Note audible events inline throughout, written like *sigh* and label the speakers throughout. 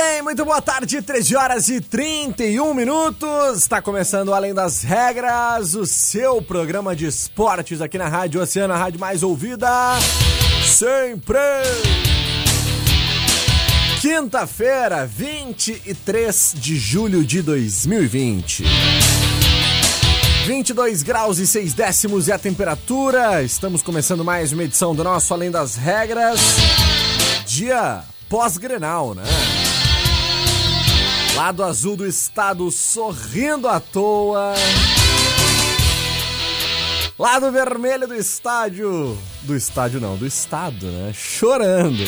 Speaker 1: Bem, muito boa tarde, 13 horas e 31 minutos. Está começando Além das Regras, o seu programa de esportes aqui na Rádio Oceana, a rádio mais ouvida sempre. Quinta-feira, 23 de julho de 2020. 22 graus e 6 décimos é a temperatura. Estamos começando mais uma edição do nosso Além das Regras. Dia pós-grenal, né? Lado azul do estado sorrindo à toa. Lado vermelho do estádio. Do estádio não, do estado, né? Chorando.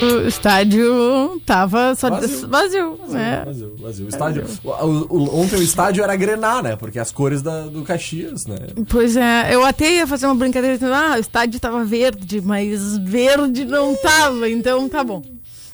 Speaker 2: O estádio tava só vazio, vazio,
Speaker 1: vazio né? Vazio, vazio. O estádio, o, o, ontem o estádio era grenar, né? Porque as cores da, do Caxias, né?
Speaker 2: Pois é, eu até ia fazer uma brincadeira dizendo, ah, o estádio tava verde, mas verde não tava, então tá bom.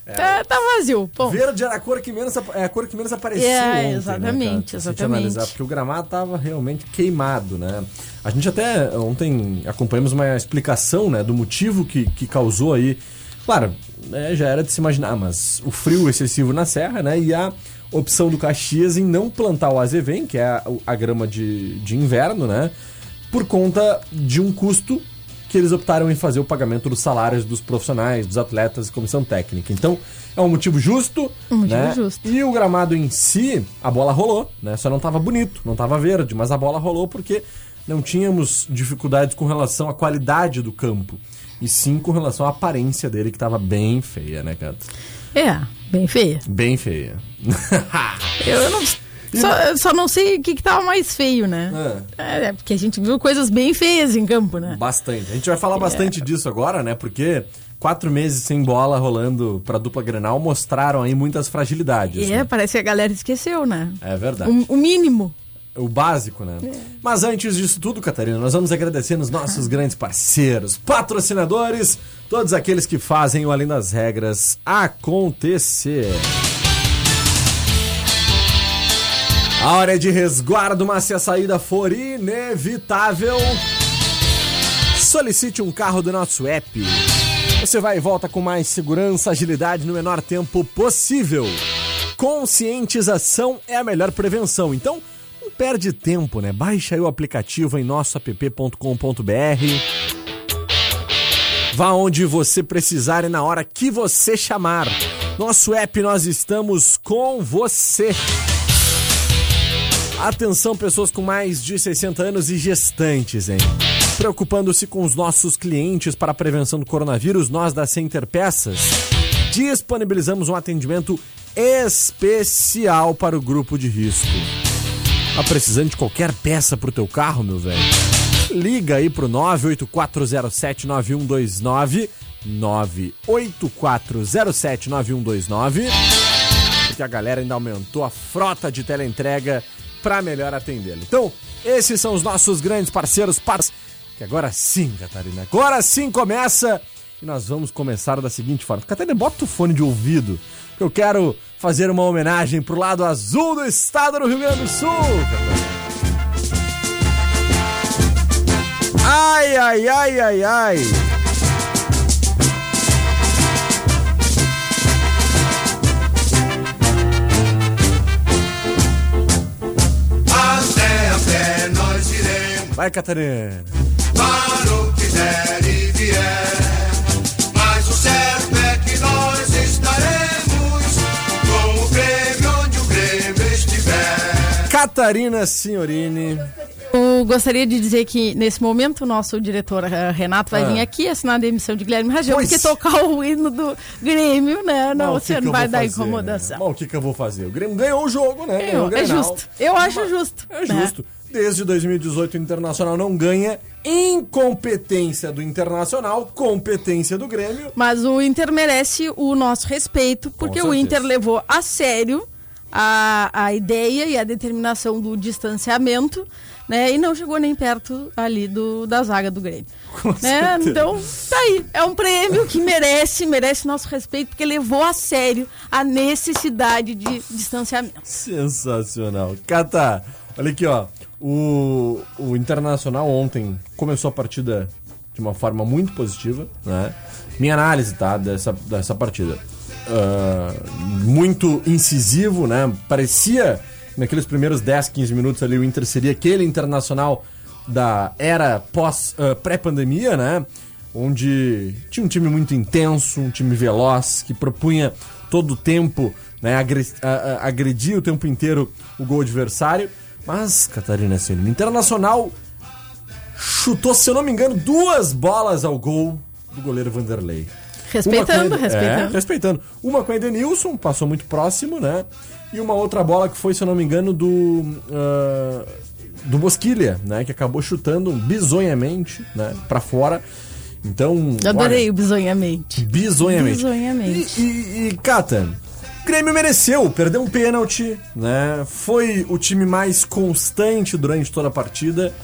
Speaker 2: É. Tá, tá, vazio. Ponto.
Speaker 1: Verde era a cor que menos, é a cor que menos apareceu. É, ontem,
Speaker 2: exatamente,
Speaker 1: né,
Speaker 2: exatamente. Analisar,
Speaker 1: porque o gramado tava realmente queimado, né? A gente até ontem acompanhamos uma explicação né, do motivo que, que causou aí. Claro, né, já era de se imaginar, mas o frio excessivo na serra, né? E a opção do Caxias em não plantar o azevém, que é a, a grama de, de inverno, né? Por conta de um custo que eles optaram em fazer o pagamento dos salários dos profissionais, dos atletas e comissão técnica. Então, é um motivo justo, um motivo né? justo. E o gramado em si, a bola rolou, né? Só não estava bonito, não estava verde, mas a bola rolou porque não tínhamos dificuldades com relação à qualidade do campo, e sim com relação à aparência dele que estava bem feia, né, Cato?
Speaker 2: É, bem feia.
Speaker 1: Bem feia. *laughs*
Speaker 2: eu não só, só não sei o que, que tava mais feio, né? É. é. porque a gente viu coisas bem feias em campo, né?
Speaker 1: Bastante. A gente vai falar é. bastante disso agora, né? Porque quatro meses sem bola rolando pra dupla Grenal mostraram aí muitas fragilidades.
Speaker 2: É,
Speaker 1: né?
Speaker 2: parece que a galera esqueceu, né?
Speaker 1: É verdade.
Speaker 2: O, o mínimo.
Speaker 1: O básico, né? É. Mas antes disso tudo, Catarina, nós vamos agradecer os nossos ah. grandes parceiros, patrocinadores, todos aqueles que fazem o Além das Regras acontecer. A hora de resguardo, mas se a saída for inevitável, solicite um carro do nosso app. Você vai e volta com mais segurança, agilidade no menor tempo possível. Conscientização é a melhor prevenção. Então, não perde tempo, né? Baixa aí o aplicativo em nossoapp.com.br. Vá onde você precisar e na hora que você chamar. Nosso app, nós estamos com você. Atenção, pessoas com mais de 60 anos e gestantes, hein? Preocupando-se com os nossos clientes para a prevenção do coronavírus, nós da Center Peças disponibilizamos um atendimento especial para o grupo de risco. Tá precisando de qualquer peça para o teu carro, meu velho? Liga aí pro 984079129 984079129 porque a galera ainda aumentou a frota de teleentrega para melhor atendê-lo. Então, esses são os nossos grandes parceiros, que agora sim, Catarina, agora sim começa e nós vamos começar da seguinte forma. Catarina, bota o fone de ouvido, que eu quero fazer uma homenagem pro lado azul do estado do Rio Grande do Sul. Ai, ai, ai, ai, ai. Vai, Catarina.
Speaker 3: Para o que der e vier. Mas o certo é que nós estaremos com o onde o Grêmio estiver.
Speaker 1: Catarina Signorini.
Speaker 2: O Eu gostaria de dizer que, nesse momento, o nosso diretor eh, Renato vai
Speaker 1: Ah.
Speaker 2: vir aqui assinar a demissão de Guilherme Rajão,
Speaker 1: Pois.
Speaker 2: porque tocar o hino do Grêmio, né? Não,
Speaker 1: que
Speaker 2: você
Speaker 1: que
Speaker 2: não vai dar
Speaker 1: fazer,
Speaker 2: incomodação.
Speaker 1: né? Mas o que, que eu vou fazer? O Grêmio ganhou o jogo, né? Ganhou
Speaker 2: é justo. Eu acho justo.
Speaker 1: É
Speaker 2: né?
Speaker 1: justo. Desde 2018 o Internacional não ganha. Incompetência do Internacional, competência do Grêmio.
Speaker 2: Mas o Inter merece o nosso respeito, porque o. Inter levou a sério a, a ideia e a determinação do distanciamento, né? E não chegou nem perto ali do, da zaga do Grêmio. *laughs*
Speaker 1: Com
Speaker 2: né? Então, tá aí. É um prêmio que merece, merece nosso respeito, porque levou a sério a necessidade de distanciamento.
Speaker 1: Sensacional. Cata, olha aqui, ó. O, o Internacional ontem começou a partida de uma forma muito positiva, né? Minha análise, tá? Dessa, dessa partida. Ah, muito incisivo, né? Parecia, naqueles primeiros 10, 15 minutos ali, o Inter seria aquele Internacional da era pós, ah, pré-pandemia, né? Onde tinha um time muito intenso, um time veloz, que propunha todo o tempo, né? agre- a- a- agredia o tempo inteiro o gol adversário. Mas, Catarina Silva, o Internacional chutou, se eu não me engano, duas bolas ao gol do goleiro Vanderlei.
Speaker 2: Respeitando,
Speaker 1: Ed-
Speaker 2: respeitando.
Speaker 1: É, respeitando. Uma com o Edenilson, passou muito próximo, né? E uma outra bola que foi, se eu não me engano, do. ah, do Bosquilha, né? Que acabou chutando bizonhamente, né? Pra fora. Então.
Speaker 2: Adorei
Speaker 1: olha,
Speaker 2: o bizonhamente.
Speaker 1: Bizonhamente.
Speaker 2: Bizonhamente.
Speaker 1: E, e, e, Cata, Grêmio mereceu, perdeu um pênalti, né? Foi o time mais constante durante toda a partida.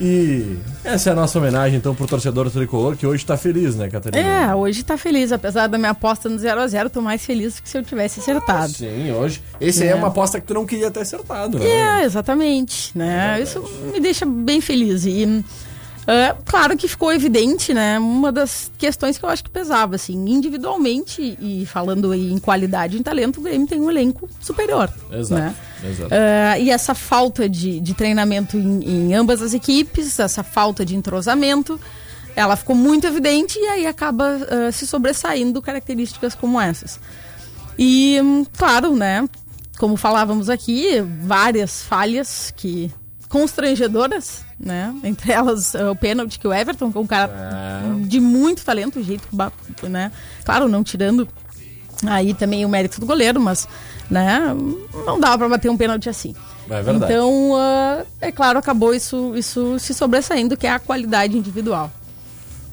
Speaker 1: E essa é a nossa homenagem, então, pro torcedor tricolor, que hoje tá feliz, né, Catarina?
Speaker 2: É, hoje tá feliz. Apesar da minha aposta no 0x0, tô mais feliz do que se eu tivesse acertado.
Speaker 1: Sim, hoje. Esse aí é
Speaker 2: É.
Speaker 1: uma aposta que tu não queria ter acertado, né?
Speaker 2: É, exatamente, né? Isso me deixa bem feliz. E é, claro que ficou evidente, né? Uma das questões que eu acho que pesava, assim, individualmente e falando em qualidade e em talento, o Grêmio tem um elenco superior.
Speaker 1: Exato,
Speaker 2: Né?
Speaker 1: exato.
Speaker 2: É, e essa falta de, de treinamento em, em ambas as equipes, essa falta de entrosamento, ela ficou muito evidente e aí acaba é, se sobressaindo características como essas. E, claro, né? Como falávamos aqui, várias falhas que constrangedoras, né? Entre elas eh, o pênalti que o Everton, que é um cara de muito talento, o jeito que né? Claro, não tirando aí também o mérito do goleiro, mas né, não dava para bater um pênalti assim.
Speaker 1: É verdade.
Speaker 2: Então, ah, é claro, acabou isso, isso se sobressaindo, que é a qualidade individual.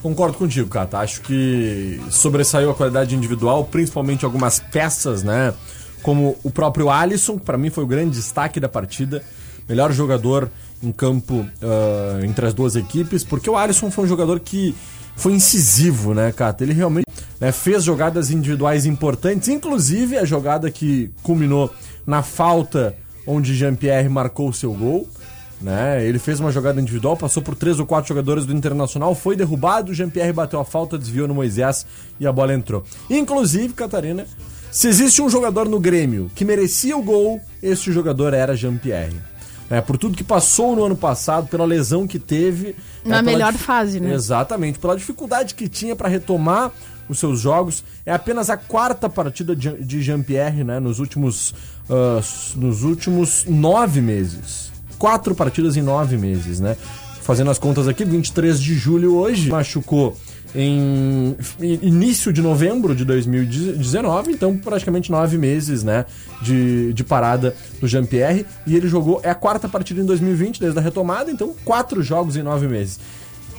Speaker 1: Concordo contigo, Cata. Acho que sobressaiu a qualidade individual, principalmente algumas peças, né? Como o próprio Alisson, que pra mim foi o grande destaque da partida. Melhor jogador em campo ah, entre as duas equipes, porque o Alisson foi um jogador que foi incisivo, né, Cata? Ele realmente né, fez jogadas individuais importantes, inclusive a jogada que culminou na falta onde Jean-Pierre marcou o seu gol né? Ele fez uma jogada individual, passou por três ou quatro jogadores do Internacional, foi derrubado, Jean-Pierre bateu a falta, desviou no Moisés e a bola entrou. Inclusive, Catarina, se existe um jogador no Grêmio que merecia o gol, esse jogador era Jean-Pierre. É, por tudo que passou no ano passado, pela lesão que teve.
Speaker 2: Na
Speaker 1: é,
Speaker 2: melhor
Speaker 1: dif-
Speaker 2: fase, né?
Speaker 1: Exatamente, pela dificuldade que tinha para retomar os seus jogos. É apenas a quarta partida de Jean-Pierre, né, nos últimos, s- nos últimos nove meses. Quatro partidas em nove meses, né? Fazendo as contas aqui, 23 de julho hoje, machucou em início de novembro de 2019, então praticamente nove meses, né, de, de parada do Jean-Pierre, e ele jogou, é a quarta partida em 2020, desde a retomada, então quatro jogos em nove meses.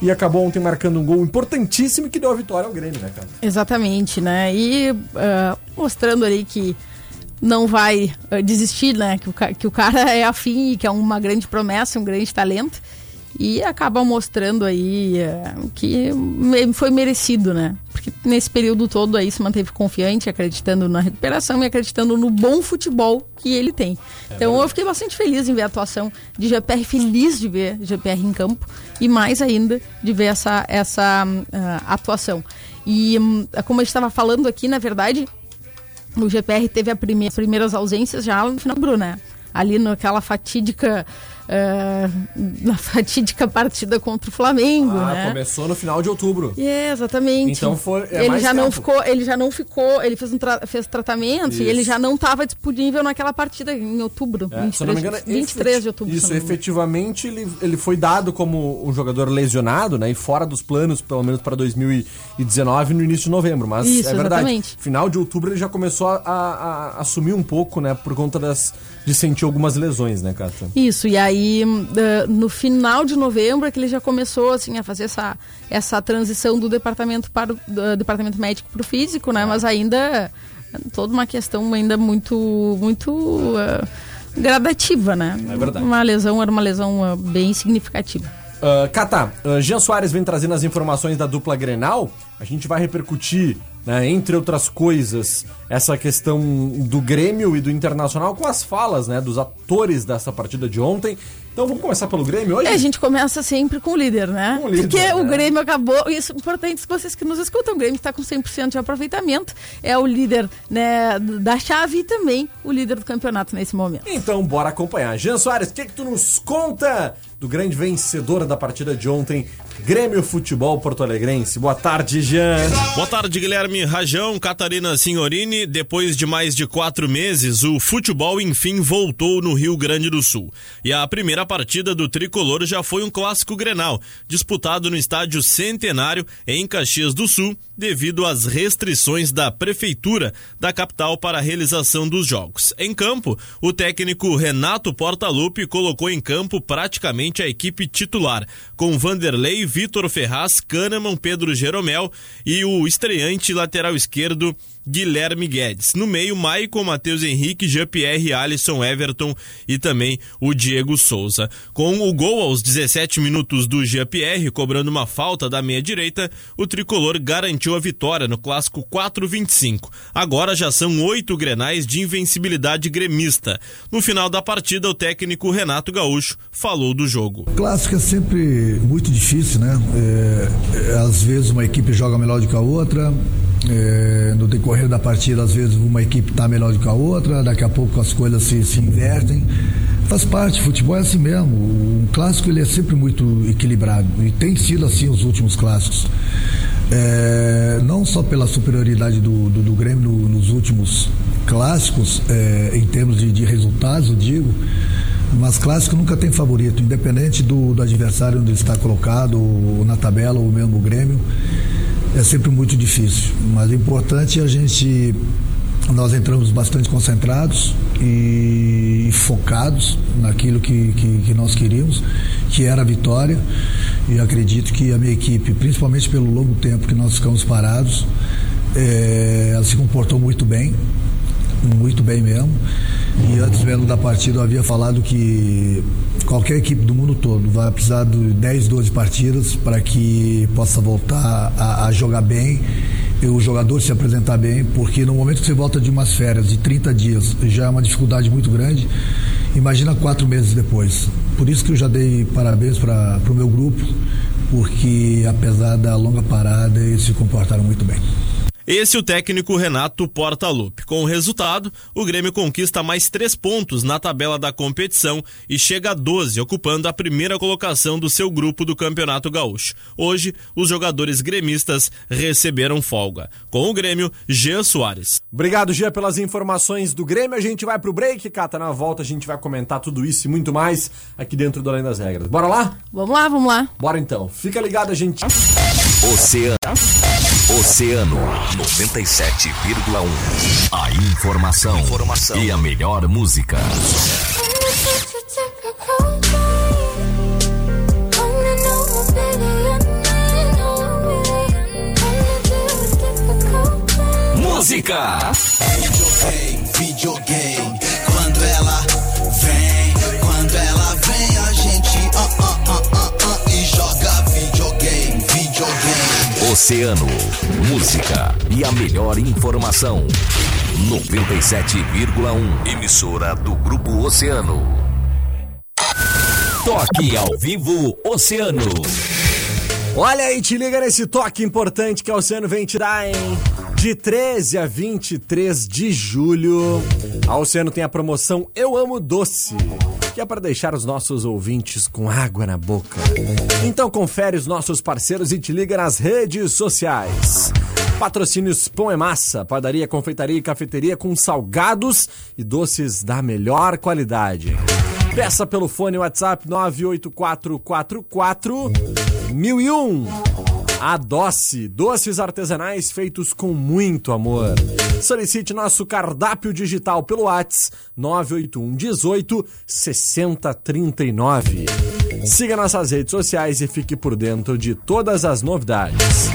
Speaker 1: E acabou ontem marcando um gol importantíssimo que deu a vitória ao Grêmio, né, cara?
Speaker 2: Exatamente, né? E ah, mostrando ali que não vai ah, desistir, né? Que o, que o cara é afim e que é uma grande promessa, um grande talento. E acaba mostrando aí ah, que foi merecido, né? Porque nesse período todo aí se manteve confiante, acreditando na recuperação e acreditando no bom futebol que ele tem. então eu fiquei bastante feliz em ver a atuação de GPR, feliz de ver GPR em campo e mais ainda de ver essa, essa ah, atuação. E hum, como a gente estava falando aqui, na verdade, o GPR teve a prime- as primeiras ausências já no final do né? Ali naquela fatídica *laughs* eh, na fatídica partida contra o Flamengo,
Speaker 1: Ah,
Speaker 2: né?
Speaker 1: começou no final de outubro.
Speaker 2: É, exatamente.
Speaker 1: Então foi- é
Speaker 2: ele já não
Speaker 1: tempo.
Speaker 2: ficou, ele já não ficou, ele fez um tra- fez tratamento
Speaker 1: Isso.
Speaker 2: e ele já não estava disponível naquela partida em outubro,
Speaker 1: É, se eu não me engano,
Speaker 2: 23 de outubro.
Speaker 1: Isso,
Speaker 2: se não
Speaker 1: efetivamente ele, ele foi dado como um jogador lesionado, né? E fora dos planos, pelo menos para 2019, no início de novembro. Mas
Speaker 2: Isso,
Speaker 1: é verdade.
Speaker 2: exatamente.
Speaker 1: Final de outubro ele já começou a, a- a assumir um pouco, né? Por conta das, de sentir algumas lesões, né, Cata?
Speaker 2: Isso, e aí hum, eh, no final de novembro é que ele já começou assim, a fazer essa, essa transição do departamento para o do departamento médico para o físico, né? Mas ainda é toda uma questão ainda muito muito eh, gradativa, né?
Speaker 1: É verdade.
Speaker 2: Uma lesão era uma lesão eh, bem significativa.
Speaker 1: Uh, Cata, uh, Jean Soares vem trazendo as informações da dupla Grenal. A gente vai repercutir, né, entre outras coisas, essa questão do Grêmio e do Internacional com as falas né, dos atores dessa partida de ontem. Então vamos começar pelo Grêmio hoje?
Speaker 2: É, a gente começa sempre com o líder, né?
Speaker 1: Com o líder,
Speaker 2: Porque o
Speaker 1: né?
Speaker 2: Grêmio acabou. Isso é importante vocês que nos escutam. O Grêmio está com 100% de aproveitamento. É o líder né, da chave e também o líder do campeonato nesse momento.
Speaker 1: Então bora acompanhar. Jean Soares, o que, que tu nos conta do grande vencedor da partida de ontem, Grêmio Futebol Porto Alegrense? Boa tarde, Jean.
Speaker 4: Boa tarde, Guilherme Rajão, Catarina Signorini. Depois de mais de quatro meses, o futebol enfim voltou no Rio Grande do Sul. E a primeira partida do tricolor já foi um clássico grenal, disputado no estádio Centenário, em Caxias do Sul, devido às restrições da prefeitura da capital para a realização dos jogos. Em campo, o técnico Renato Portaluppi colocou em campo praticamente a equipe titular, com Vanderlei, Vitor Ferraz, Kahneman, Pedro Jeromel e o estreante lateral esquerdo Guilherme Guedes. No meio, Maicon, Matheus Henrique, Jean-Pierre, Alisson, Everton e também o Diego Souza. Com o gol aos 17 minutos do Jean-Pierre, cobrando uma falta da meia-direita, o tricolor garantiu a vitória no clássico 4-25. Agora já são oito grenais de invencibilidade gremista. No final da partida, o técnico Renato Gaúcho falou do jogo.
Speaker 5: Clássico é sempre muito difícil, né? É, é, às vezes uma equipe joga melhor do que a outra. é, no decorrer da partida, às vezes uma equipe está melhor do que a outra, daqui a pouco as coisas se, se invertem. Faz parte, futebol é assim mesmo. O clássico ele é sempre muito equilibrado e tem sido assim os últimos clássicos. É, não só pela superioridade do, do, do Grêmio no- nos últimos clássicos, é, em termos de, de resultados, eu digo, mas clássico nunca tem favorito, independente do, do adversário onde está colocado, ou na tabela, ou mesmo o Grêmio. É sempre muito difícil. Mas o importante é a gente. Nós entramos bastante concentrados e focados naquilo que, que, que nós queríamos, que era a vitória. E acredito que a minha equipe, principalmente pelo longo tempo que nós ficamos parados, eh, ela se comportou muito bem muito bem mesmo. E antes mesmo da partida eu havia falado que qualquer equipe do mundo todo vai precisar de 10, 12 partidas para que possa voltar a, a jogar bem e o jogador se apresentar bem, porque no momento que você volta de umas férias de 30 dias já é uma dificuldade muito grande. Imagina quatro meses depois. Por isso que eu já dei parabéns para o meu grupo, porque apesar da longa parada, eles se comportaram muito bem.
Speaker 4: Esse é o técnico Renato Portaluppi. Com o resultado, o Grêmio conquista mais três pontos na tabela da competição e chega a 12, ocupando a primeira colocação do seu grupo do Campeonato Gaúcho. Hoje, os jogadores gremistas receberam folga. Com o Grêmio, Jean Soares.
Speaker 1: Obrigado, Gia, pelas informações do Grêmio. A gente vai pro break, Cata. Na volta a gente vai comentar tudo isso e muito mais aqui dentro do Além das Regras. Bora lá?
Speaker 2: Vamos lá, vamos lá.
Speaker 1: Bora então. Fica ligado, a gente.
Speaker 6: Oceano. Oceano 97,1. A informação, e a melhor música. Música. Oceano. Música e a melhor informação. 97,1. Emissora do Grupo Oceano. Toque ao vivo Oceano.
Speaker 1: Olha aí, te liga nesse toque importante que a Oceano vem te dar, hein? De 13 a 23 de julho, a Oceano tem a promoção Eu Amo Doce. Que é para deixar os nossos ouvintes com água na boca. Então confere os nossos parceiros e te liga nas redes sociais. Patrocínios Pão é Massa, padaria, confeitaria e cafeteria com salgados e doces da melhor qualidade. Peça pelo fone WhatsApp 98444 1001. A Doce, doces artesanais feitos com muito amor. Solicite nosso cardápio digital pelo WhatsApp 981 18 6039. Siga nossas redes sociais e fique por dentro de todas as novidades.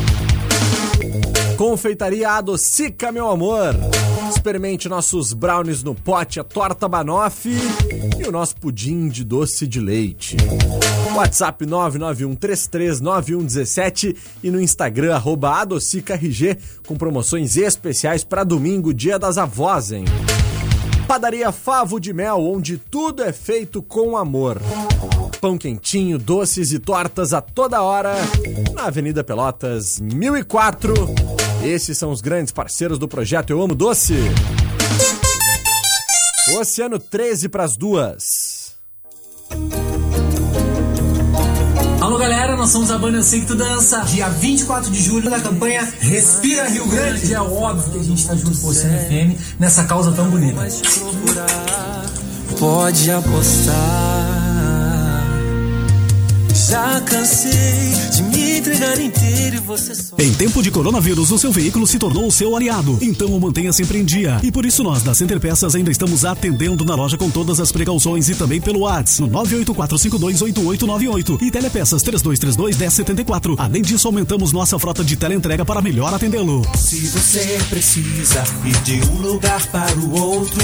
Speaker 1: Confeitaria Adocica, meu amor. Experimente nossos brownies no pote, a torta banoffee e o nosso pudim de doce de leite. WhatsApp 991339117 e no Instagram AdocicaRG com promoções especiais para domingo, dia das avós, hein? Padaria Favo de Mel, onde tudo é feito com amor. Pão quentinho, doces e tortas a toda hora, na Avenida Pelotas, 1004. Esses são os grandes parceiros do projeto Eu Amo Doce. Oceano 13 para as duas.
Speaker 7: Galera, nós somos a banda Sei Que Tu Dança. Dia 24 de julho na campanha Respira Rio Grande. É óbvio que a gente tá junto com o Oceano FM nessa causa tão bonita.
Speaker 8: Pode apostar. Já cansei de me entregar inteiro e você só.
Speaker 9: Em tempo de coronavírus, o seu veículo se tornou o seu aliado. Então o mantenha sempre em dia. E por isso nós, da Center Peças, ainda estamos atendendo na loja com todas as precauções e também pelo WhatsApp no 984528898 e Telepeças 3232-1074. Além disso, aumentamos nossa frota de teleentrega para melhor atendê-lo.
Speaker 8: Se você precisa ir de um lugar para o outro,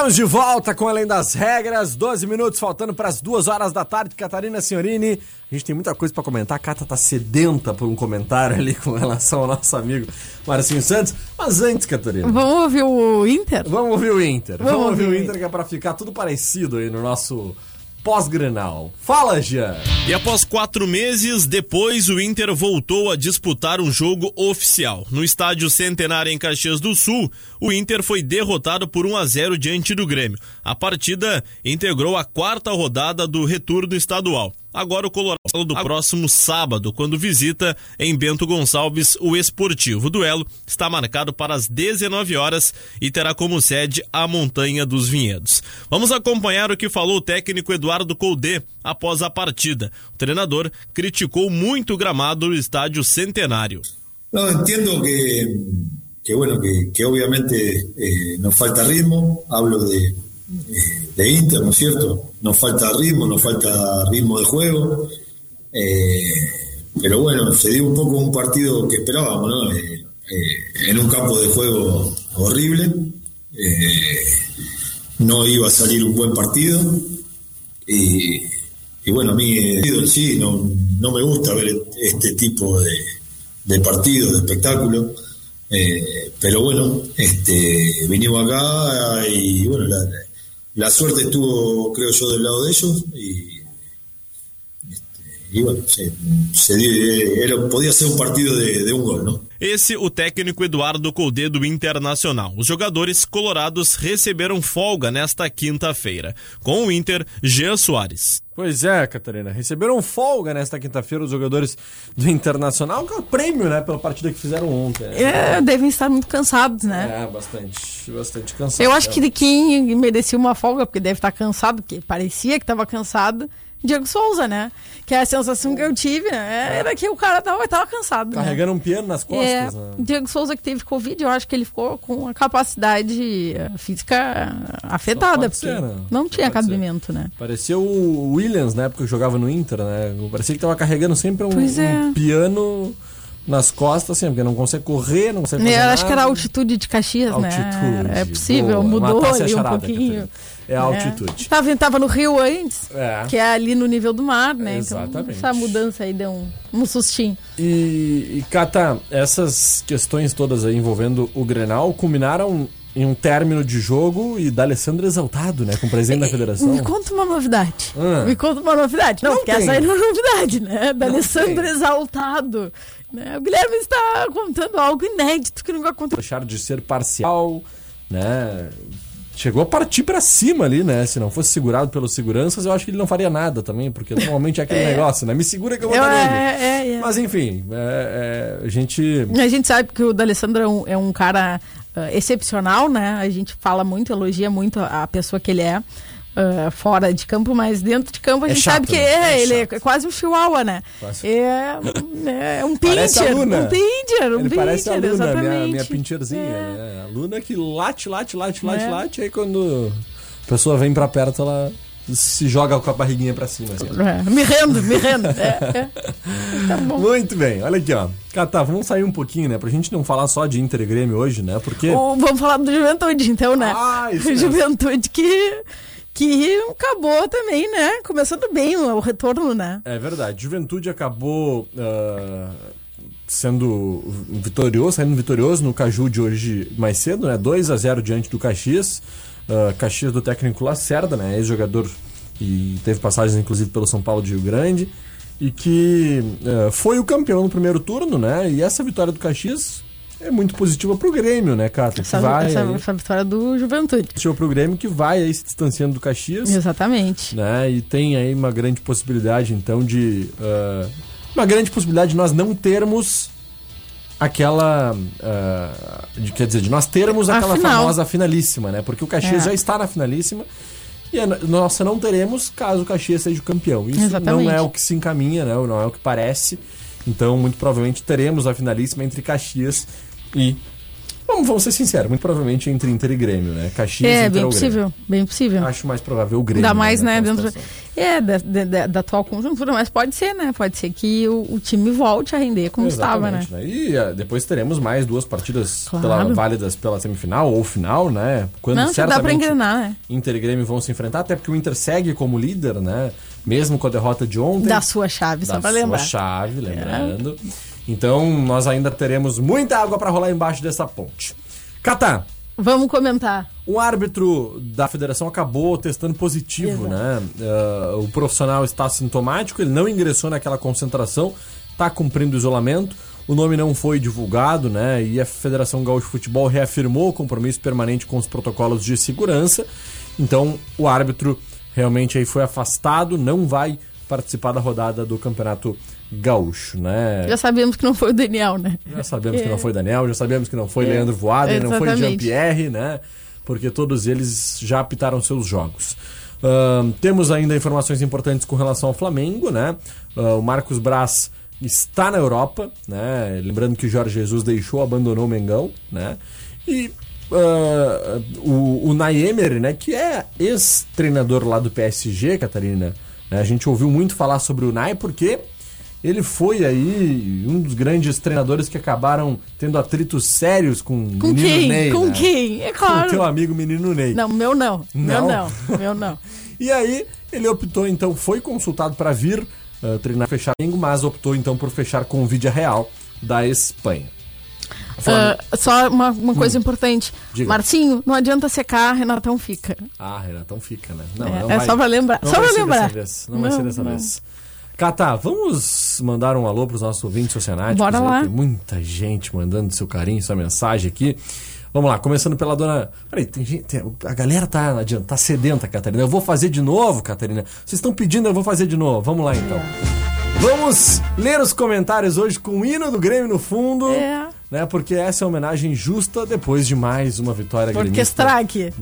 Speaker 1: Estamos de volta com Além das Regras, 12 minutos faltando para as duas horas da tarde. Catarina Senhorini, a gente tem muita coisa para comentar. A Cata tá sedenta por um comentário ali com relação ao nosso amigo Marcinho Santos. Mas antes, Catarina,
Speaker 2: Vamos ouvir o Inter?
Speaker 1: vamos ouvir o Inter. Vamos,
Speaker 2: Vamos
Speaker 1: ouvir o
Speaker 2: ouvir.
Speaker 1: Inter que é para ficar tudo parecido aí no nosso pós-grenal. Fala, Jean!
Speaker 4: E após quatro meses depois, o Inter voltou a disputar um jogo oficial. No estádio Centenário em Caxias do Sul, o Inter foi derrotado por 1 a 0 diante do Grêmio. A partida integrou a quarta rodada do retorno estadual. Agora o Colorado do próximo sábado, quando visita em Bento Gonçalves o Esportivo. O duelo está marcado para as 19 horas e terá como sede a Montanha dos Vinhedos. Vamos acompanhar o que falou o técnico Eduardo Colde após a partida. O treinador criticou muito o gramado do estádio Centenário.
Speaker 10: No, entiendo que, que bueno, que, que obviamente eh, nos falta ritmo, hablo de, eh, de Inter, ¿no es cierto? Nos falta ritmo, nos falta ritmo de juego, eh, pero bueno, se dio un poco un partido que esperábamos, ¿no? Eh, en un campo de juego horrible, no iba a salir un buen partido y, y bueno, a mí en sí no, no me gusta ver este tipo de, de partidos, de espectáculos. Eh, pero bueno, este, vinimos acá y bueno, la, la suerte estuvo, creo yo, del lado de ellos y, este, y bueno, se, se dio- era, podía ser un partido de, de un gol, ¿no?
Speaker 4: Esse o técnico Eduardo Colde do Internacional. Os jogadores colorados receberam folga nesta quinta-feira. Com o Inter, Jean Soares.
Speaker 1: Pois é, Catarina. Receberam folga nesta quinta-feira os jogadores do Internacional, que é o prêmio, né, pela partida que fizeram ontem. né?
Speaker 2: É, devem estar muito cansados, né?
Speaker 1: É, bastante, bastante cansado.
Speaker 2: Eu acho que quem merecia uma folga, porque deve estar cansado, porque parecia que estava cansado, Diego Souza, né? Que é a sensação que eu tive, né? Era que o cara tava, tava cansado. né?
Speaker 1: Carregando um piano nas costas.
Speaker 2: É,
Speaker 1: né?
Speaker 2: Diego Souza que teve Covid, eu acho que ele ficou com a capacidade eh, física afetada,
Speaker 1: pode
Speaker 2: porque
Speaker 1: ser, né?
Speaker 2: não tinha
Speaker 1: ser.
Speaker 2: cabimento, né?
Speaker 1: Parecia o Williams na época que jogava no Inter, né? Parecia que tava carregando sempre um,
Speaker 2: é.
Speaker 1: um piano nas costas, assim, porque não consegue correr, não consegue fazer
Speaker 2: Eu acho que era a altitude de Caxias,
Speaker 1: Altitude,
Speaker 2: né? É possível,
Speaker 1: boa.
Speaker 2: mudou ali um pouquinho.
Speaker 1: É a altitude.
Speaker 2: Tava, tava no Rio antes,
Speaker 1: É.
Speaker 2: que é ali no nível do mar, né?
Speaker 1: Exatamente.
Speaker 2: Então, essa mudança aí deu um, um sustinho.
Speaker 1: E, e Cata, essas questões todas aí envolvendo o Grenal culminaram em um término de jogo e da Alessandro exaltado, né? Com o presidente da federação.
Speaker 2: Me conta uma novidade.
Speaker 1: Ah.
Speaker 2: Me conta uma novidade. Não,
Speaker 1: Não
Speaker 2: porque
Speaker 1: tem.
Speaker 2: essa aí não é novidade, né? Da
Speaker 1: Não tem.
Speaker 2: exaltado. Né? O Guilherme está contando algo inédito que nunca aconteceu.
Speaker 1: Deixar de ser parcial, né? Chegou a partir pra cima ali, né? Se não fosse segurado pelos seguranças, eu acho que ele não faria nada também, porque normalmente é aquele *laughs* negócio, né? Me segura que eu vou
Speaker 2: Eu-
Speaker 1: dar nele.
Speaker 2: é, é, é.
Speaker 1: Mas enfim, é- é, a gente.
Speaker 2: A gente sabe que o D'Alessandro é um, é um cara ah, excepcional, né? A gente fala muito, elogia muito a pessoa que ele é. Ah, fora de campo, mas dentro de campo a
Speaker 1: É
Speaker 2: gente
Speaker 1: chato,
Speaker 2: sabe que
Speaker 1: né?
Speaker 2: é,
Speaker 1: É
Speaker 2: ele
Speaker 1: chato.
Speaker 2: é quase um chihuahua, né?
Speaker 1: Quase.
Speaker 2: É, é um pincher, um pincher, um
Speaker 1: Ele parece a
Speaker 2: pincher,
Speaker 1: Luna, minha,
Speaker 2: exatamente.
Speaker 1: minha pincherzinha,
Speaker 2: É.
Speaker 1: né? A Luna que late, late, late, late,
Speaker 2: É.
Speaker 1: late, aí quando a pessoa vem pra perto, ela se joga com a barriguinha pra cima. assim.
Speaker 2: É, me rendo, me rendo. É, é. *laughs* Tá.
Speaker 1: Muito bem, olha aqui, ó. Cata, vamos sair um pouquinho, né? Pra gente não falar só de Inter e Grêmio hoje, né? Porque.
Speaker 2: Ou vamos falar do Juventude, então, né?
Speaker 1: Ah, isso. *laughs*
Speaker 2: Juventude que, que acabou também, né? Começando bem o, retorno, né?
Speaker 1: É verdade, Juventude acabou ah, sendo vitorioso, saindo vitorioso no Caju de hoje mais cedo, né? 2 a 0 diante do Caxias. Ah, Caxias do técnico Lacerda, né? Ex-jogador e teve passagens inclusive pelo São Paulo de Rio Grande. E que ah, foi o campeão no primeiro turno, né? E essa vitória do Caxias é muito positiva pro Grêmio, né? Que
Speaker 2: Essa,
Speaker 1: vai
Speaker 2: essa,
Speaker 1: aí-
Speaker 2: essa vitória do Juventude.
Speaker 1: positiva pro Grêmio que vai aí se distanciando do Caxias
Speaker 2: Exatamente.
Speaker 1: né? E tem aí uma grande possibilidade, então, de. ah, uma grande possibilidade de nós não termos aquela. ah, de, quer dizer, de nós termos aquela
Speaker 2: final.
Speaker 1: famosa finalíssima, né? Porque o Caxias
Speaker 2: É.
Speaker 1: já está na finalíssima. E a, nossa não teremos caso o Caxias seja o campeão. Isso
Speaker 2: Exatamente.
Speaker 1: não é o que se encaminha, né? Não é o que parece. Então, muito provavelmente teremos a finalíssima entre Caxias e. Vamos, vamos ser sinceros, muito provavelmente entre Inter e Grêmio, né? Caxias
Speaker 2: É, bem
Speaker 1: Grêmio.
Speaker 2: possível, bem possível.
Speaker 1: Acho mais provável o Grêmio.
Speaker 2: Ainda mais, né, dentro é, da, da- da- da atual conjuntura, mas pode ser, né? Pode ser que o, o time volte a render como estava, né?
Speaker 1: Exatamente, E ah, depois teremos mais duas partidas
Speaker 2: Claro.
Speaker 1: pela- válidas pela semifinal ou final, né? Quando
Speaker 2: Não, dá pra engrenar, né?
Speaker 1: Inter e Grêmio vão se enfrentar, até porque o Inter segue como líder, né? Mesmo com a derrota de ontem.
Speaker 2: Da sua chave,
Speaker 1: da
Speaker 2: só pra
Speaker 1: sua
Speaker 2: lembrar.
Speaker 1: chave, lembrando. Então, nós ainda teremos muita água para rolar embaixo dessa ponte. Catá,
Speaker 2: Vamos comentar.
Speaker 1: um árbitro da federação acabou testando positivo, né? Ah, o profissional está sintomático, ele não ingressou naquela concentração, está cumprindo o isolamento. O nome não foi divulgado, né? E a Federação Gaúcha de Futebol reafirmou o compromisso permanente com os protocolos de segurança. Então, o árbitro realmente aí foi afastado, não vai participar da rodada do Campeonato Gaúcho, né?
Speaker 2: Já sabemos que não foi o Daniel, né?
Speaker 1: Já sabemos que
Speaker 2: É.
Speaker 1: não foi Daniel, já sabemos que não foi
Speaker 2: É.
Speaker 1: Leandro Voaden, não foi. Jean-Pierre, né? Porque todos eles já apitaram seus jogos. Ahn, temos ainda informações importantes com relação ao Flamengo, né? Ah, o Marcos Braz está na Europa, né? Lembrando que o Jorge Jesus deixou, abandonou o Mengão, né? E ah, o, o Naemer, né? Que é ex-treinador lá do PSG, Catarina. né? A gente ouviu muito falar sobre o Nai porque ele foi aí um dos grandes treinadores que acabaram tendo atritos sérios com, o
Speaker 2: Com
Speaker 1: menino
Speaker 2: quem?
Speaker 1: Ney,
Speaker 2: Com
Speaker 1: né?
Speaker 2: quem? É
Speaker 1: Com
Speaker 2: claro.
Speaker 1: o teu amigo menino Ney.
Speaker 2: Não, meu não. Meu
Speaker 1: Não?
Speaker 2: não. Meu não. *laughs*
Speaker 1: E aí ele optou então, foi consultado para vir eh, treinar fechar mas optou então por fechar com o Vídeo Real da Espanha.
Speaker 2: Ah, só uma, uma coisa importante.
Speaker 1: Hum. Diga.
Speaker 2: Marcinho, não adianta secar, Renatão fica.
Speaker 1: Ah, Renatão fica, né? Não,
Speaker 2: É,
Speaker 1: não
Speaker 2: é
Speaker 1: vai-
Speaker 2: só pra lembrar.
Speaker 1: Não
Speaker 2: Só
Speaker 1: vai
Speaker 2: pra
Speaker 1: ser
Speaker 2: lembrar.
Speaker 1: Dessa vez. Não, vai
Speaker 2: Não,
Speaker 1: ser dessa
Speaker 2: não.
Speaker 1: vez. Catá, vamos mandar um alô pros nossos ouvintes oceanáticos.
Speaker 2: Bora lá.
Speaker 1: Tem muita gente mandando seu carinho, sua mensagem aqui. Vamos lá, começando pela dona. Peraí, tem gente. tem- A galera tá, adianta, tá sedenta, Catarina. Eu vou fazer de novo, Catarina. Vocês estão pedindo, eu vou fazer de novo. Vamos lá então. Vamos ler os comentários hoje com o hino do Grêmio no fundo.
Speaker 2: É.
Speaker 1: Né, porque essa é a homenagem justa depois de mais uma vitória
Speaker 2: Porque
Speaker 1: gremista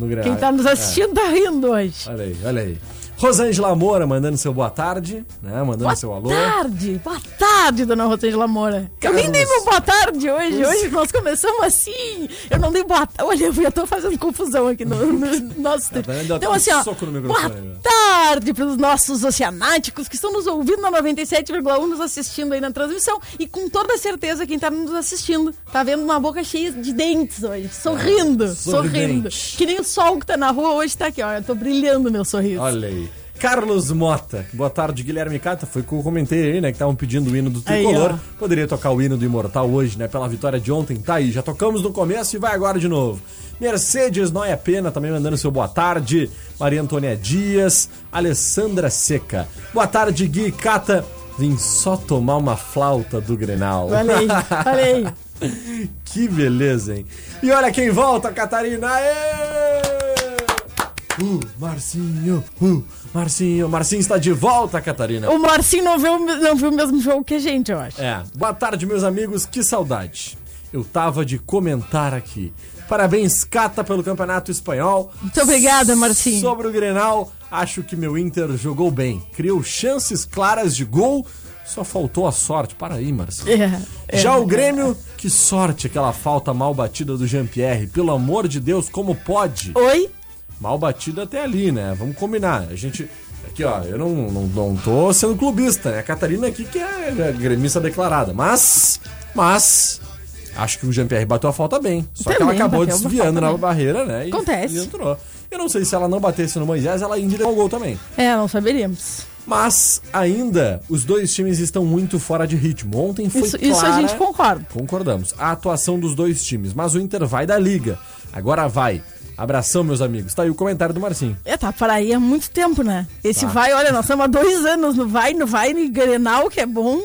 Speaker 1: Grêmio.
Speaker 2: Quem tá nos
Speaker 1: É.
Speaker 2: assistindo tá rindo hoje.
Speaker 1: Olha aí, olha aí. Rosângela Moura mandando seu boa tarde, né? Mandando
Speaker 2: Boa
Speaker 1: seu alô.
Speaker 2: tarde, boa tarde, dona Rosângela Moura. Eu nem dei meu boa tarde hoje. Hoje nós começamos assim. Eu não dei boa tarde. Olha, eu já tô fazendo confusão aqui no, no *laughs* nosso.
Speaker 1: Tá? Deu
Speaker 2: Então, assim, ó. Boa tarde para os nossos oceanáticos que estão nos ouvindo na 97,1, nos assistindo aí na transmissão. E com toda certeza, quem tá nos assistindo tá vendo uma boca cheia de dentes hoje. Sorrindo, sorrindo.
Speaker 1: sorridente.
Speaker 2: Que nem o sol que tá na rua hoje tá aqui, ó. Eu tô brilhando meu sorriso.
Speaker 1: Olha aí. Carlos Mota, boa tarde, Guilherme Cata. Foi o que eu comentei aí, né? Que estavam pedindo o hino do
Speaker 2: Aí,
Speaker 1: tricolor.
Speaker 2: ó.
Speaker 1: Poderia tocar o hino do Imortal hoje, né? Pela vitória de ontem. Tá aí, já tocamos no começo e vai agora de novo. Mercedes Noia Pena também mandando seu boa tarde. Maria Antônia Dias. Alessandra Seca. Boa tarde, Gui Cata. Vim só tomar uma flauta do Grenal.
Speaker 2: Aí, olha aí.
Speaker 1: que beleza, hein? E olha quem volta, Catarina! Aê! Uh, Marcinho, uh, Marcinho, Marcinho está de volta, Catarina.
Speaker 2: O Marcinho não viu, não viu o mesmo jogo que a gente, eu acho.
Speaker 1: É, boa tarde, meus amigos, que saudade. Eu tava de comentar aqui. Parabéns, Cata, pelo Campeonato Espanhol.
Speaker 2: Muito obrigada, Marcinho.
Speaker 1: Sobre o Grenal, acho que meu Inter jogou bem. Criou chances claras de gol, só faltou a sorte. Para aí, Marcinho.
Speaker 2: É, é.
Speaker 1: Já o Grêmio, que sorte aquela falta mal batida do Jean-Pierre. Pelo amor de Deus, como pode?
Speaker 2: Oi?
Speaker 1: Mal batida até ali, né? Vamos combinar. A gente. Aqui, ó, eu não, não, não tô sendo clubista, né? A Catarina aqui que é gremista declarada. Mas. Mas. Acho que o Jean-Pierre bateu a falta bem. Só que ela
Speaker 2: Também
Speaker 1: acabou desviando na barreira, né? E,
Speaker 2: Acontece.
Speaker 1: E entrou. Eu não sei se ela não batesse no Moisés, ela ainda deu o gol também.
Speaker 2: É, não saberíamos.
Speaker 1: Mas ainda os dois times estão muito fora de ritmo. Ontem foi
Speaker 2: Isso, isso a
Speaker 1: clara-
Speaker 2: gente concorda.
Speaker 1: Concordamos. A atuação dos dois times. Mas o Inter vai da liga. Agora vai. Abração, meus amigos. Tá aí o comentário do Marcinho.
Speaker 2: É, tá para aí há muito tempo, né? Esse
Speaker 1: Tá.
Speaker 2: vai, olha, nós estamos há dois anos no vai, no vai, no Grenal, que é bom.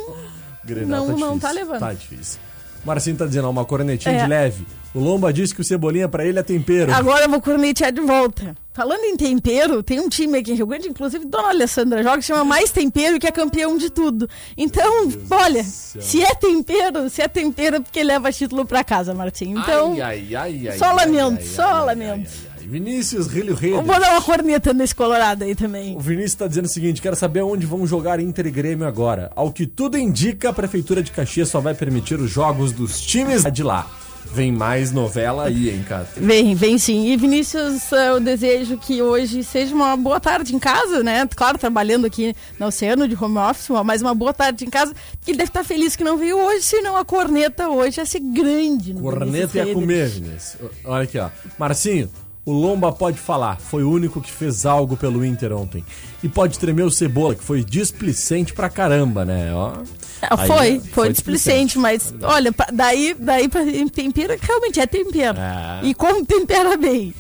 Speaker 1: Grenal
Speaker 2: Não,
Speaker 1: tá
Speaker 2: não tá levando.
Speaker 1: Tá difícil. Marcinho tá dizendo, ó, uma cornetinha
Speaker 2: É.
Speaker 1: de leve. O Lomba disse que o Cebolinha pra ele é tempero.
Speaker 2: Agora eu vou cornetear de volta. Falando em tempero, tem um time aqui em Rio Grande, inclusive Dona Alessandra joga, que chama Mais Tempero, que é campeão de tudo. Então, olha, se é tempero, se é tempero, é porque leva título pra casa, Martinho. Então,
Speaker 1: ai, ai, ai, ai,
Speaker 2: só lamento,
Speaker 1: ai,
Speaker 2: só
Speaker 1: ai,
Speaker 2: lamento.
Speaker 1: ai. Vinícius Rilho Redes.
Speaker 2: vou dar uma corneta nesse colorado aí também.
Speaker 1: O Vinícius tá dizendo o seguinte: quero saber onde vão jogar Inter e Grêmio agora. Ao que tudo indica, a Prefeitura de Caxias só vai permitir os jogos dos times de lá. Vem mais novela aí, hein, cara?
Speaker 2: Vem, vem sim. E Vinícius, eh, eu desejo que hoje seja uma boa tarde em casa, né? Claro, trabalhando aqui no Oceano de home office, mas uma boa tarde em casa. Ele deve estar feliz que não veio hoje, senão a corneta hoje ia ser grande. no
Speaker 1: Corneta ia comer, Vinícius. Olha aqui, ó. Marcinho, o Lomba pode falar. Foi o único que fez algo pelo Inter ontem. E pode tremer o Cebola, que foi displicente pra caramba, né? Ó.
Speaker 2: Ah,
Speaker 1: Aí,
Speaker 2: foi,
Speaker 1: né,
Speaker 2: foi, displicente, mas olha, daí, daí pra tempero, realmente é tempero.
Speaker 1: É.
Speaker 2: E como tempera bem.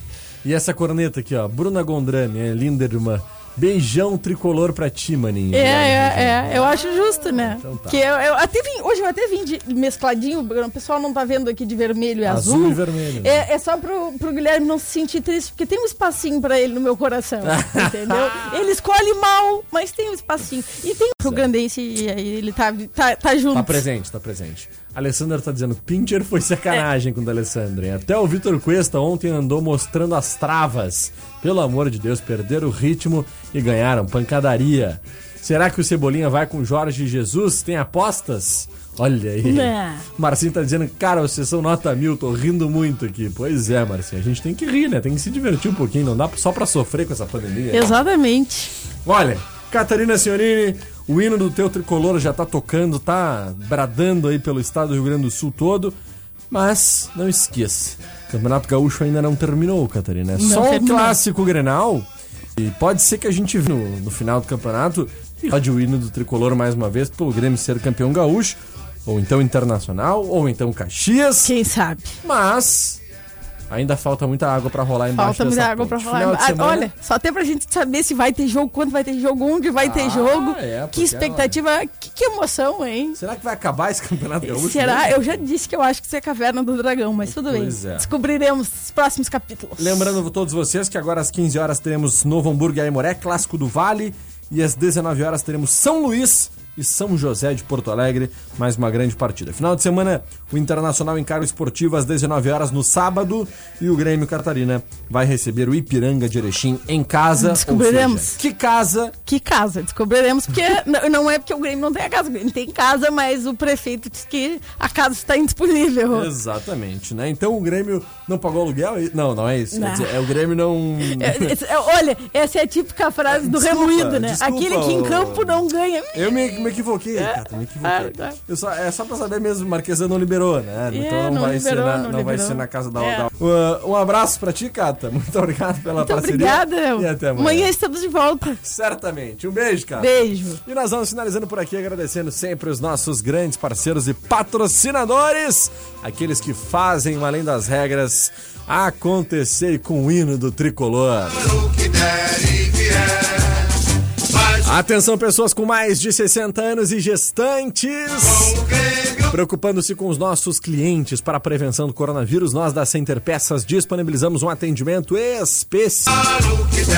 Speaker 1: E essa corneta aqui, ó. Bruna Gondrani, é linda irmã. Beijão tricolor pra ti, maninho.
Speaker 2: É, é, é, eu acho justo, né?
Speaker 1: Então tá.
Speaker 2: Que eu, eu até vim, hoje eu até vim de mescladinho, o pessoal não tá vendo aqui de vermelho e
Speaker 1: Azul
Speaker 2: azul.
Speaker 1: e vermelho?
Speaker 2: É, é só pro, pro Guilherme não se sentir triste, porque tem um espacinho pra ele no meu coração, *laughs* entendeu? Ele escolhe mal, mas tem um espacinho. E tem pro Grandense, e aí ele tá, tá, tá junto.
Speaker 1: Tá presente, tá presente. Alessandra tá dizendo, Pincher foi sacanagem com o Alessandra. hein? Até o Vitor Cuesta ontem andou mostrando as travas. Pelo amor de Deus, perderam o ritmo e ganharam pancadaria. Será que o Cebolinha vai com Jorge Jesus? Tem apostas? Olha aí.
Speaker 2: Não.
Speaker 1: Marcinho tá dizendo, cara, vocês são nota mil, tô rindo muito aqui. Pois é, Marcinho, a gente tem que rir, né? Tem que se divertir um pouquinho, não dá só pra sofrer com essa pandemia.
Speaker 2: Exatamente.
Speaker 1: Olha, Catarina Senhorini, o hino do teu tricolor já tá tocando, tá bradando aí pelo estado do Rio Grande do Sul todo. Mas não esqueça, o Campeonato Gaúcho ainda não terminou, Catarina. É
Speaker 2: Não
Speaker 1: só o clássico Grenal. E pode ser que a gente no, no final do campeonato e rode o hino do tricolor mais uma vez pelo Grêmio ser campeão gaúcho, ou então internacional, ou então Caxias.
Speaker 2: Quem sabe?
Speaker 1: Mas ainda falta muita água pra rolar embaixo
Speaker 2: Falta muita água falar.
Speaker 1: Final de
Speaker 2: Ah,
Speaker 1: semana-
Speaker 2: Olha, só até pra gente saber se vai ter jogo, quando vai ter jogo, onde vai ter
Speaker 1: Ah,
Speaker 2: jogo.
Speaker 1: é,
Speaker 2: que expectativa, que, que emoção, hein?
Speaker 1: Será que vai acabar esse campeonato gaúcho?
Speaker 2: Será?
Speaker 1: mesmo?
Speaker 2: Eu já disse que eu acho que isso é Caverna do Dragão, mas tudo
Speaker 1: Pois
Speaker 2: bem.
Speaker 1: é.
Speaker 2: Descobriremos nos próximos capítulos.
Speaker 1: Lembrando a todos vocês que agora às 15 horas teremos Novo Hamburgo e Aimoré, Clássico do Vale. E às 19 horas teremos São Luís e São José de Porto Alegre, mais uma grande partida. Final de semana, o Internacional encara o Esportivo às 19 horas no sábado e o Grêmio Catarina vai receber o Ipiranga de Erechim em casa.
Speaker 2: Descobriremos.
Speaker 1: seja, que casa
Speaker 2: Que casa? Descobriremos, porque *laughs* não é porque o Grêmio não tem a casa, o Grêmio tem casa, mas o prefeito disse que a casa está indisponível.
Speaker 1: Exatamente, né? Então o Grêmio não pagou aluguel? Não, não é isso. Quer
Speaker 2: Não.
Speaker 1: dizer, é o Grêmio não.
Speaker 2: É, é, é, olha, essa é a típica frase do
Speaker 1: Desculpa,
Speaker 2: remoído, né?
Speaker 1: desculpa,
Speaker 2: Aquele que em campo não ganha.
Speaker 1: Eu me, me equivoquei, cara, me equivoquei.
Speaker 2: é, é.
Speaker 1: Eu só, é só pra saber mesmo, Marquesa não liberou, né?
Speaker 2: É,
Speaker 1: então não,
Speaker 2: não
Speaker 1: vai,
Speaker 2: liberou,
Speaker 1: ser na,
Speaker 2: não
Speaker 1: não vai ser na casa da.
Speaker 2: É.
Speaker 1: Uh, um abraço pra ti, Cata. *laughs* Muito obrigado pela
Speaker 2: Muito
Speaker 1: parceria.
Speaker 2: obrigada.
Speaker 1: E até amanhã.
Speaker 2: Amanhã estamos de volta.
Speaker 1: Certamente. Um beijo, cara.
Speaker 2: Beijo.
Speaker 1: E nós vamos finalizando por aqui, agradecendo sempre os nossos grandes parceiros e patrocinadores, aqueles que fazem o Além das Regras acontecer com o hino do tricolor. Atenção, pessoas com mais de 60 anos e gestantes. Preocupando-se com os nossos clientes para a prevenção do coronavírus, nós da Center Peças disponibilizamos um atendimento especial.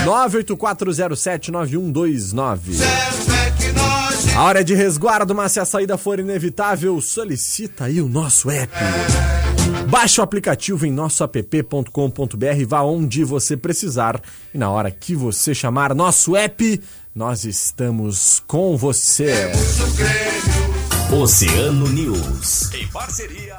Speaker 1: 984079129. A hora de resguardo, mas se a saída for inevitável, solicita aí o nosso app. Baixe o aplicativo em nosso app.com.br, vá onde você precisar e na hora que você chamar nosso app, nós estamos com você.
Speaker 6: Oceano News.
Speaker 9: Em parceria